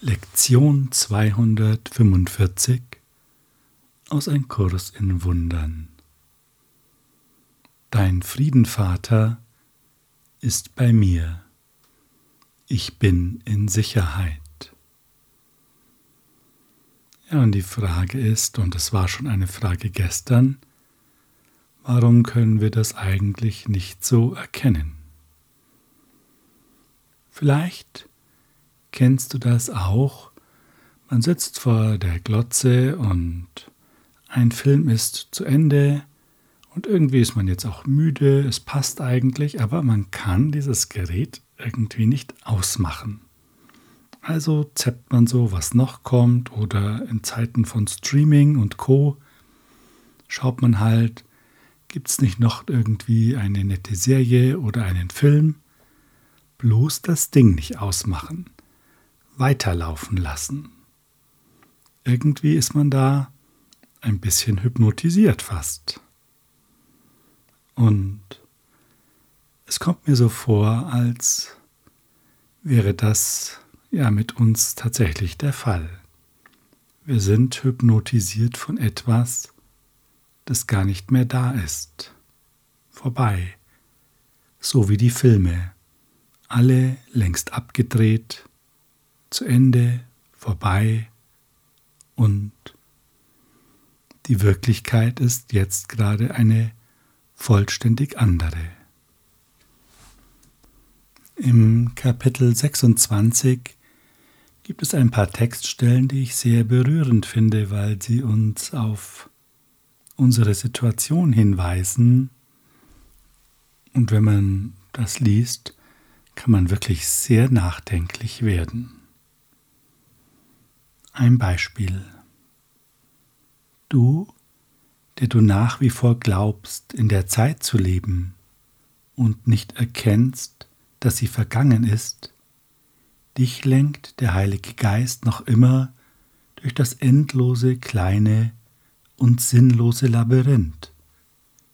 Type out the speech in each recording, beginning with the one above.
Lektion 245 aus Ein Kurs in Wundern. Dein Friedenvater ist bei mir. Ich bin in Sicherheit. Ja, und die Frage ist, und es war schon eine Frage gestern, warum können wir das eigentlich nicht so erkennen? Vielleicht Kennst du das auch? Man sitzt vor der Glotze und ein Film ist zu Ende und irgendwie ist man jetzt auch müde, es passt eigentlich, aber man kann dieses Gerät irgendwie nicht ausmachen. Also zappt man so, was noch kommt oder in Zeiten von Streaming und Co. schaut man halt, gibt es nicht noch irgendwie eine nette Serie oder einen Film? Bloß das Ding nicht ausmachen weiterlaufen lassen. Irgendwie ist man da ein bisschen hypnotisiert fast. Und es kommt mir so vor, als wäre das ja mit uns tatsächlich der Fall. Wir sind hypnotisiert von etwas, das gar nicht mehr da ist. Vorbei. So wie die Filme. Alle längst abgedreht, zu Ende, vorbei und die Wirklichkeit ist jetzt gerade eine vollständig andere. Im Kapitel 26 gibt es ein paar Textstellen, die ich sehr berührend finde, weil sie uns auf unsere Situation hinweisen. Und wenn man das liest, kann man wirklich sehr nachdenklich werden. Ein Beispiel. Du, der du nach wie vor glaubst, in der Zeit zu leben und nicht erkennst, dass sie vergangen ist, dich lenkt der Heilige Geist noch immer durch das endlose kleine und sinnlose Labyrinth,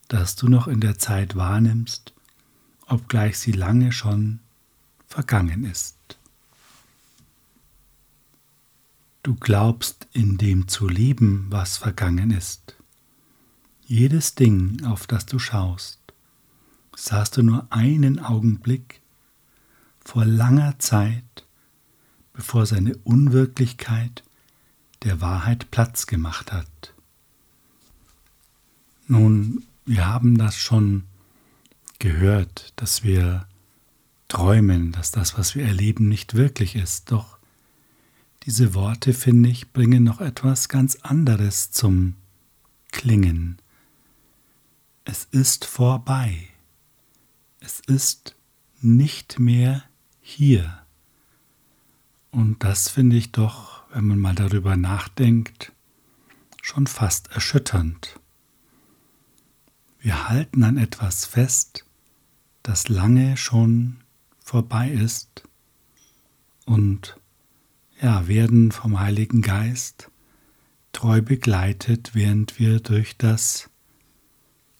das du noch in der Zeit wahrnimmst, obgleich sie lange schon vergangen ist. Du glaubst in dem zu leben, was vergangen ist. Jedes Ding, auf das du schaust, sahst du nur einen Augenblick vor langer Zeit, bevor seine Unwirklichkeit der Wahrheit Platz gemacht hat. Nun, wir haben das schon gehört, dass wir träumen, dass das, was wir erleben, nicht wirklich ist, doch diese Worte, finde ich, bringen noch etwas ganz anderes zum Klingen. Es ist vorbei. Es ist nicht mehr hier. Und das finde ich doch, wenn man mal darüber nachdenkt, schon fast erschütternd. Wir halten an etwas fest, das lange schon vorbei ist und ja, werden vom Heiligen Geist treu begleitet, während wir durch das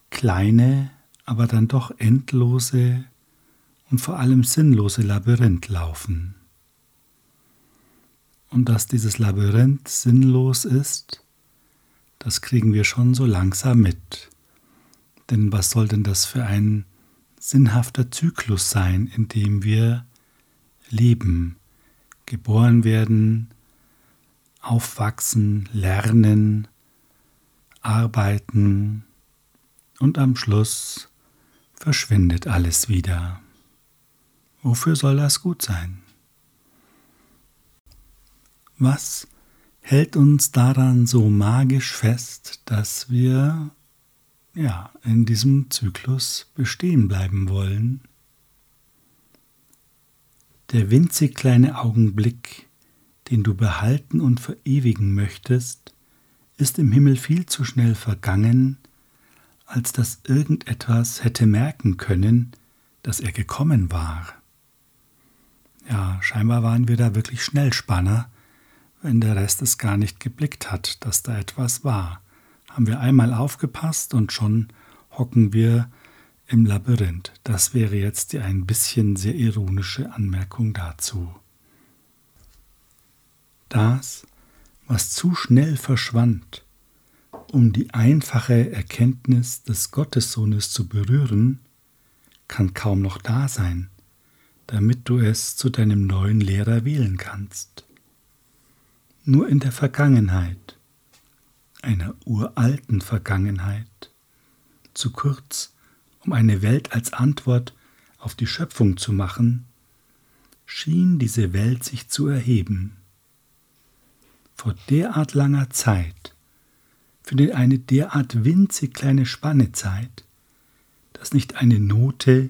kleine, aber dann doch endlose und vor allem sinnlose Labyrinth laufen. Und dass dieses Labyrinth sinnlos ist, das kriegen wir schon so langsam mit. Denn was soll denn das für ein sinnhafter Zyklus sein, in dem wir leben? Geboren werden, aufwachsen, lernen, arbeiten und am Schluss verschwindet alles wieder. Wofür soll das gut sein? Was hält uns daran so magisch fest, dass wir ja in diesem Zyklus bestehen bleiben wollen? Der winzig kleine Augenblick, den du behalten und verewigen möchtest, ist im Himmel viel zu schnell vergangen, als dass irgendetwas hätte merken können, dass er gekommen war. Ja, scheinbar waren wir da wirklich Schnellspanner, wenn der Rest es gar nicht geblickt hat, dass da etwas war. Haben wir einmal aufgepasst und schon hocken wir im Labyrinth. Das wäre jetzt die ein bisschen sehr ironische Anmerkung dazu. das, was zu schnell verschwand, um die einfache Erkenntnis des Gottessohnes zu berühren, kann kaum noch da sein, damit du es zu deinem neuen Lehrer wählen kannst. Nur in der Vergangenheit, einer uralten Vergangenheit, zu kurz, um eine Welt als Antwort auf die Schöpfung zu machen, schien diese Welt sich zu erheben. Vor derart langer Zeit, für eine derart winzig kleine Spanne Zeit, dass nicht eine Note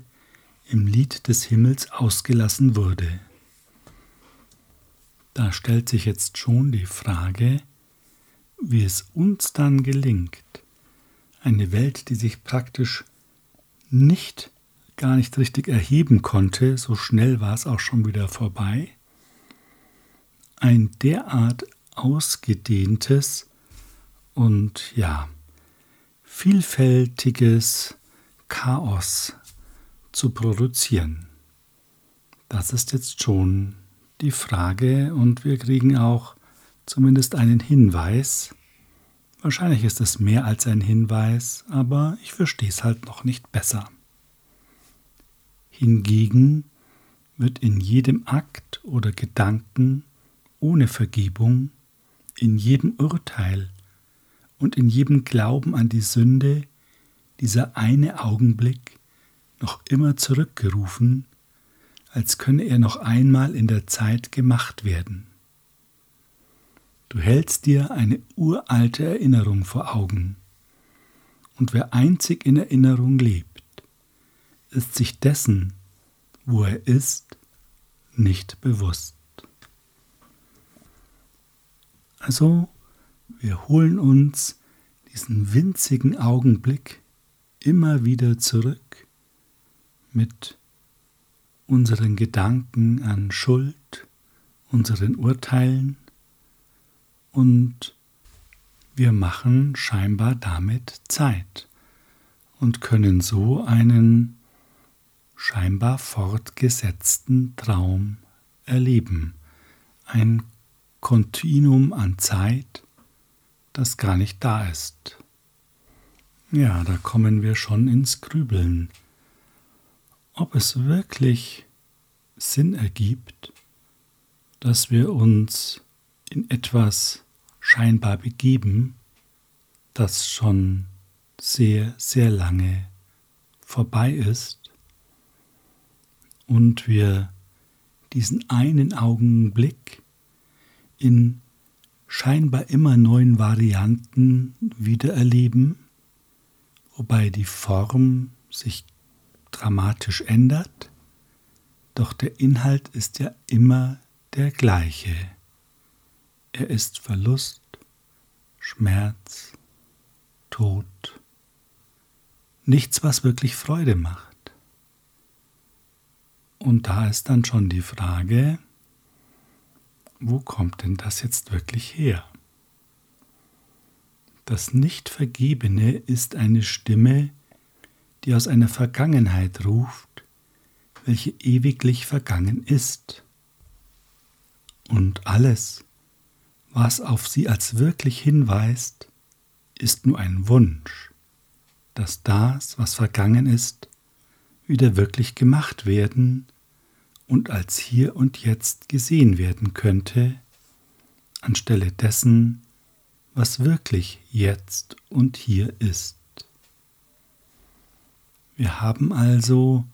im Lied des Himmels ausgelassen wurde. Da stellt sich jetzt schon die Frage, wie es uns dann gelingt, eine Welt, die sich praktisch nicht, gar nicht richtig erheben konnte, so schnell war es auch schon wieder vorbei, ein derart ausgedehntes und ja, vielfältiges Chaos zu produzieren. Das ist jetzt schon die Frage und wir kriegen auch zumindest einen Hinweis. Wahrscheinlich ist es mehr als ein Hinweis, aber ich verstehe es halt noch nicht besser. Hingegen wird in jedem Akt oder Gedanken ohne Vergebung, in jedem Urteil und in jedem Glauben an die Sünde dieser eine Augenblick noch immer zurückgerufen, als könne er noch einmal in der Zeit gemacht werden. Du hältst dir eine uralte Erinnerung vor Augen, und wer einzig in Erinnerung lebt, ist sich dessen, wo er ist, nicht bewusst. Also, wir holen uns diesen winzigen Augenblick immer wieder zurück mit unseren Gedanken an Schuld, unseren Urteilen und wir machen scheinbar damit Zeit und können so einen scheinbar fortgesetzten Traum erleben, ein Kontinuum an Zeit, das gar nicht da ist. Ja, da kommen wir schon ins Grübeln ob es wirklich Sinn ergibt, dass wir uns in etwas scheinbar begeben, das schon sehr, sehr lange vorbei ist und wir diesen einen Augenblick in scheinbar immer neuen Varianten wiedererleben, wobei die Form sich dramatisch ändert, doch der Inhalt ist ja immer der gleiche. Er ist Verlust, Schmerz, Tod, nichts, was wirklich Freude macht. Und da ist dann schon die Frage, wo kommt denn das jetzt wirklich her? Das Nichtvergebene ist eine Stimme, die aus einer Vergangenheit ruft, welche ewiglich vergangen ist. Und alles, was auf sie als wirklich hinweist, ist nur ein Wunsch, dass das, was vergangen ist, wieder wirklich gemacht werden und als hier und jetzt gesehen werden könnte, anstelle dessen, was wirklich jetzt und hier ist. Wir haben also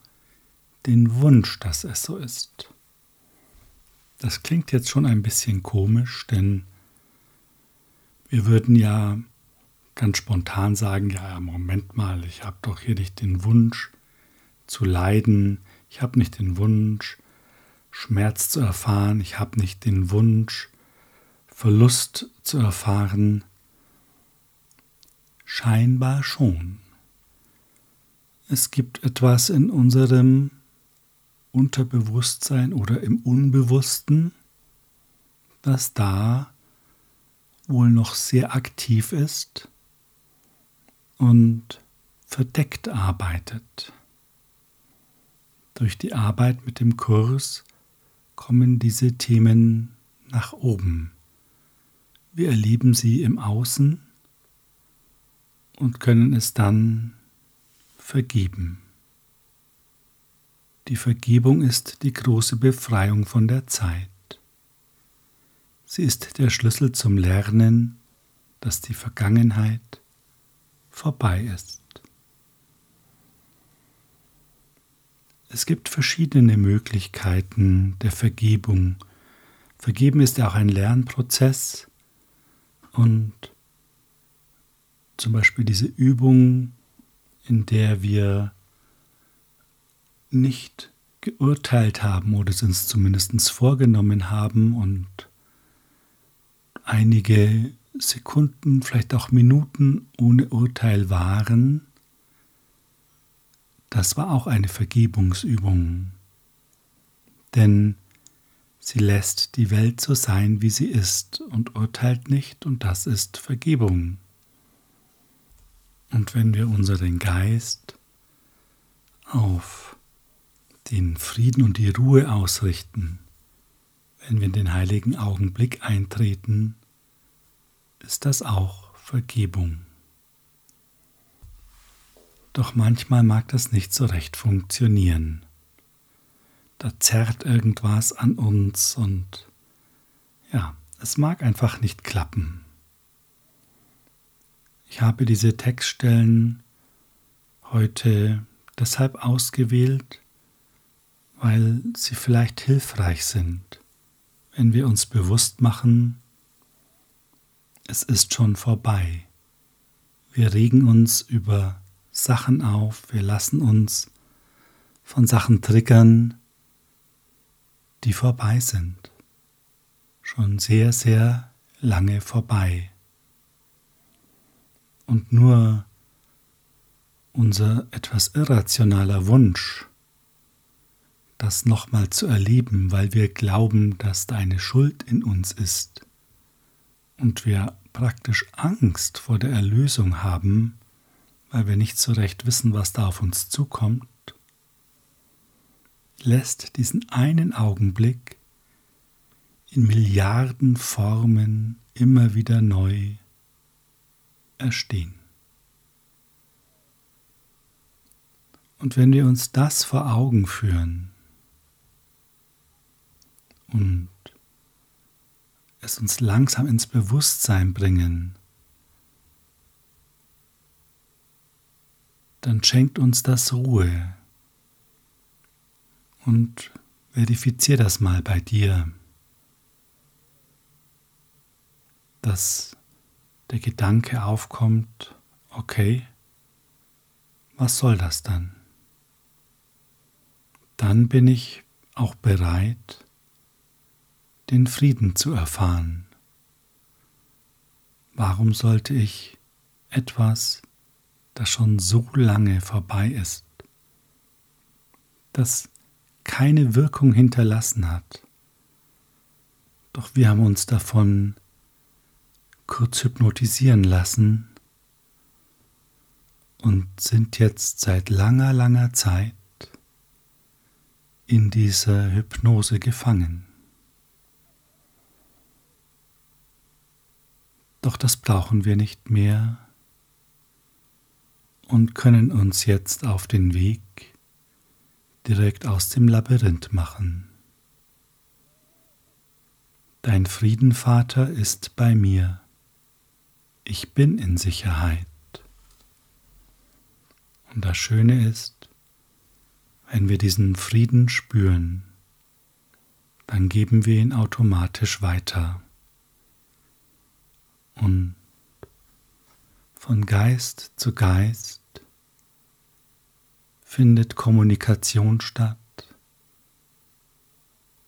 den Wunsch, dass es so ist. Das klingt jetzt schon ein bisschen komisch, denn wir würden ja ganz spontan sagen, ja, Moment mal, ich habe doch hier nicht den Wunsch zu leiden, ich habe nicht den Wunsch, Schmerz zu erfahren, ich habe nicht den Wunsch, Verlust zu erfahren. Scheinbar schon. Es gibt etwas in unserem Unterbewusstsein oder im Unbewussten, das da wohl noch sehr aktiv ist und verdeckt arbeitet. Durch die Arbeit mit dem Kurs kommen diese Themen nach oben, wir erleben sie im Außen und können es dann vergeben. Die Vergebung ist die große Befreiung von der Zeit. Sie ist der Schlüssel zum Lernen, dass die Vergangenheit vorbei ist. Es gibt verschiedene Möglichkeiten der Vergebung. Vergeben ist ja auch ein Lernprozess und zum Beispiel diese Übung, in der wir nicht geurteilt haben oder es uns zumindest vorgenommen haben und einige Sekunden, vielleicht auch Minuten ohne Urteil waren, das war auch eine Vergebungsübung. Denn sie lässt die Welt so sein, wie sie ist und urteilt nicht, und das ist Vergebung. Und wenn wir unseren Geist auf den Frieden und die Ruhe ausrichten, wenn wir in den heiligen Augenblick eintreten, ist das auch Vergebung. Doch manchmal mag das nicht so recht funktionieren. Da zerrt irgendwas an uns und ja, es mag einfach nicht klappen. Ich habe diese Textstellen heute deshalb ausgewählt, weil sie vielleicht hilfreich sind, wenn wir uns bewusst machen, es ist schon vorbei. Wir regen uns über Sachen auf, wir lassen uns von Sachen triggern, die vorbei sind, schon sehr, sehr lange vorbei. Und nur unser etwas irrationaler Wunsch, das nochmal zu erleben, weil wir glauben, dass da eine Schuld in uns ist und wir praktisch Angst vor der Erlösung haben, weil wir nicht so recht wissen, was da auf uns zukommt, lässt diesen einen Augenblick in Milliarden Formen immer wieder neu erstehen. Und wenn wir uns das vor Augen führen und es uns langsam ins Bewusstsein bringen, dann schenkt uns das Ruhe. Und verifizier das mal bei dir, dass der Gedanke aufkommt, okay, was soll das dann? Dann bin ich auch bereit, den Frieden zu erfahren. Warum sollte ich etwas, das schon so lange vorbei ist, das keine Wirkung hinterlassen hat, doch wir haben uns davon kurz hypnotisieren lassen und sind jetzt seit langer, langer Zeit in dieser Hypnose gefangen. Doch das brauchen wir nicht mehr und können uns jetzt auf den Weg direkt aus dem Labyrinth machen. Dein Friedenvater ist bei mir ich bin in Sicherheit. Und das Schöne ist, wenn wir diesen Frieden spüren, dann geben wir ihn automatisch weiter. Und von Geist zu Geist findet Kommunikation statt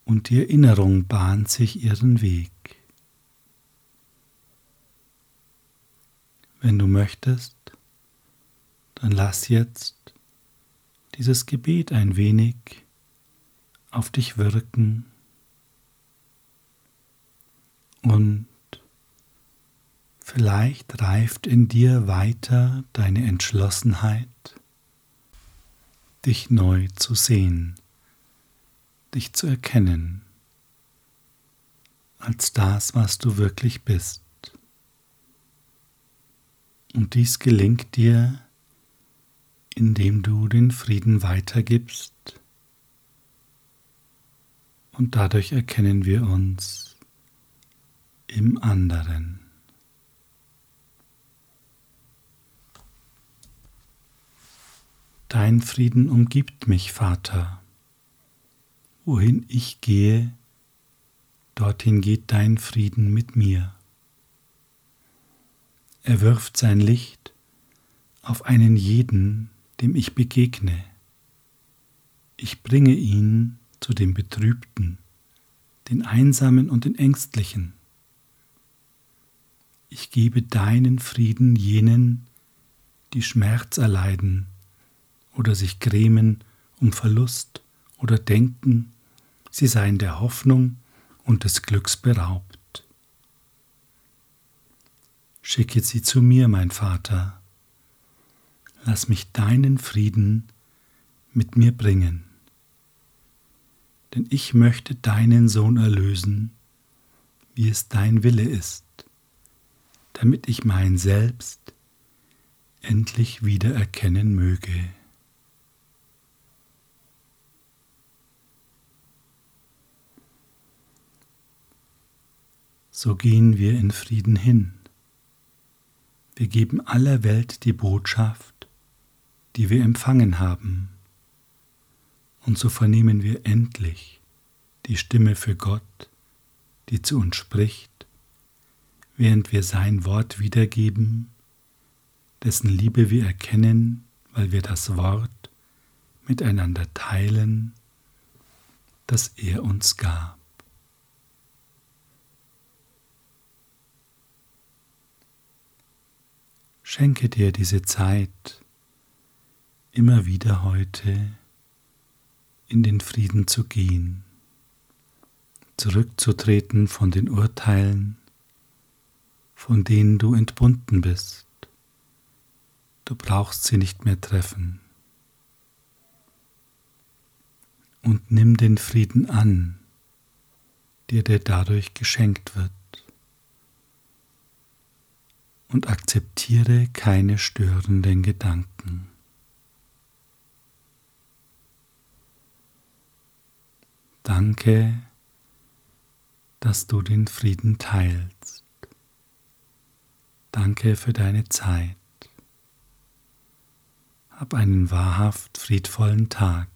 und die Erinnerung bahnt sich ihren Weg. Wenn du möchtest, dann lass jetzt dieses Gebet ein wenig auf dich wirken und vielleicht reift in dir weiter deine Entschlossenheit, dich neu zu sehen, dich zu erkennen als das, was du wirklich bist. Und dies gelingt dir, indem du den Frieden weitergibst. Und dadurch erkennen wir uns im anderen. Dein Frieden umgibt mich, Vater. Wohin ich gehe, dorthin geht dein Frieden mit mir. Er wirft sein Licht auf einen jeden, dem ich begegne. Ich bringe ihn zu dem Betrübten, den Einsamen und den Ängstlichen. Ich gebe deinen Frieden jenen, die Schmerz erleiden oder sich grämen um Verlust oder denken, sie seien der Hoffnung und des Glücks beraubt. Schicke sie zu mir, mein Vater, lass mich deinen Frieden mit mir bringen, denn ich möchte deinen Sohn erlösen, wie es dein Wille ist, damit ich mein Selbst endlich wiedererkennen möge. So gehen wir in Frieden hin. Wir geben aller Welt die Botschaft, die wir empfangen haben. Und so vernehmen wir endlich die Stimme für Gott, die zu uns spricht, während wir sein Wort wiedergeben, dessen Liebe wir erkennen, weil wir das Wort miteinander teilen, das er uns gab. Schenke dir diese Zeit, immer wieder heute in den Frieden zu gehen, zurückzutreten von den Urteilen, von denen du entbunden bist. Du brauchst sie nicht mehr treffen. Und nimm den Frieden an, der dir dadurch geschenkt wird und akzeptiere keine störenden Gedanken. Danke, dass du den Frieden teilst. Danke für deine Zeit. Hab einen wahrhaft friedvollen Tag.